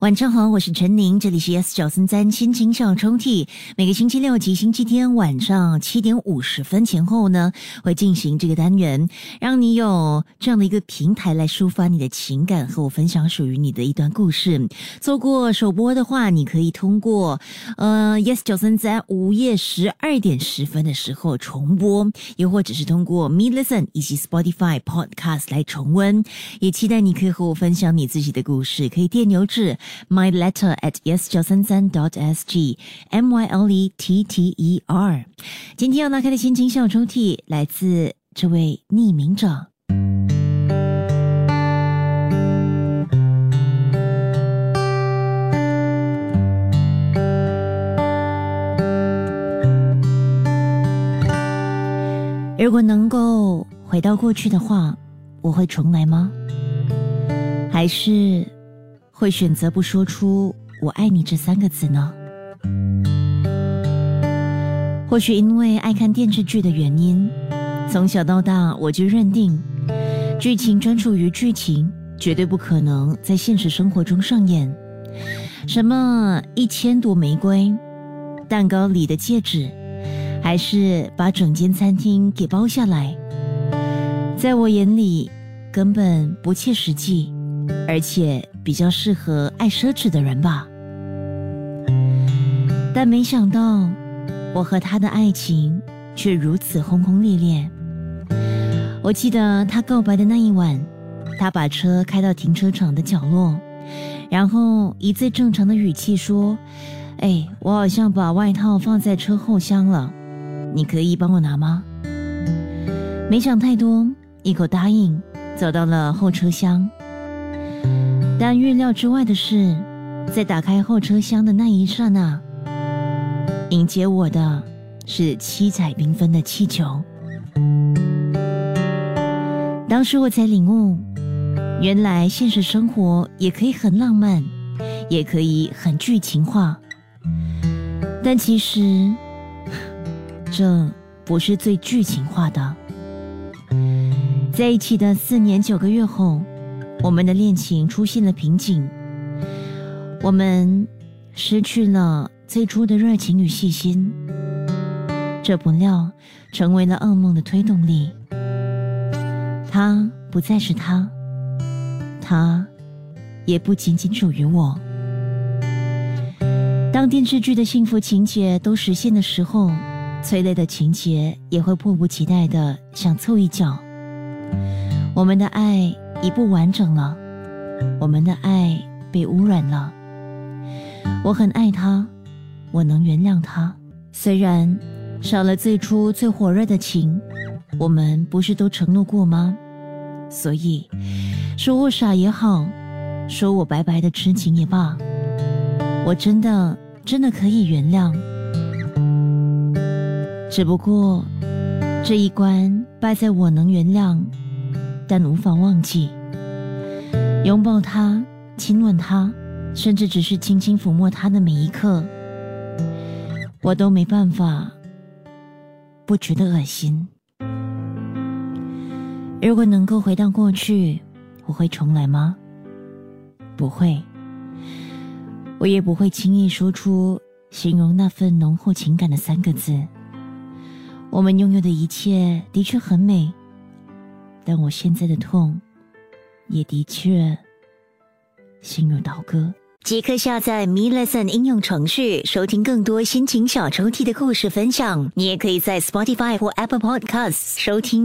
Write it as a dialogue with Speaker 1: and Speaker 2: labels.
Speaker 1: 晚上好，我是陈宁，这里是 S 九三三心情小抽屉。每个星期六及星期天晚上七点五十分前后呢，会进行这个单元，让你有这样的一个平台来抒发你的情感，和我分享属于你的一段故事。错过首播的话，你可以通过呃 Yes 九三三午夜十二点十分的时候重播，又或者是通过 Me Listen 以及 Spotify Podcast 来重温。也期待你可以和我分享你自己的故事，可以电邮至。My letter at yes 九三三 dot sg m y l e t t e r。今天要拉开的心情小抽屉来自这位匿名者。如果能够回到过去的话，我会重来吗？还是？会选择不说出“我爱你”这三个字呢？或许因为爱看电视剧的原因，从小到大我就认定，剧情专属于剧情，绝对不可能在现实生活中上演。什么一千朵玫瑰、蛋糕里的戒指，还是把整间餐厅给包下来，在我眼里根本不切实际。而且比较适合爱奢侈的人吧，但没想到我和他的爱情却如此轰轰烈烈。我记得他告白的那一晚，他把车开到停车场的角落，然后以最正常的语气说：“哎，我好像把外套放在车后箱了，你可以帮我拿吗？”没想太多，一口答应，走到了后车厢。但预料之外的是，在打开后车厢的那一刹那，迎接我的是七彩缤纷的气球。当时我才领悟，原来现实生活也可以很浪漫，也可以很剧情化。但其实，这不是最剧情化的。在一起的四年九个月后。我们的恋情出现了瓶颈，我们失去了最初的热情与细心，这不料成为了噩梦的推动力。他不再是他，他也不仅仅属于我。当电视剧的幸福情节都实现的时候，催泪的情节也会迫不及待的想凑一脚。我们的爱。已不完整了，我们的爱被污染了。我很爱他，我能原谅他，虽然少了最初最火热的情。我们不是都承诺过吗？所以，说我傻也好，说我白白的痴情也罢，我真的真的可以原谅。只不过，这一关败在我能原谅。但无法忘记，拥抱他，亲吻他，甚至只是轻轻抚摸他的每一刻，我都没办法不觉得恶心。如果能够回到过去，我会重来吗？不会，我也不会轻易说出形容那份浓厚情感的三个字。我们拥有的一切的确很美。但我现在的痛，也的确心如刀割。即刻下载 Me Lesson 应用程序，收听更多心情小抽屉的故事分享。你也可以在 Spotify 或 Apple Podcasts 收听。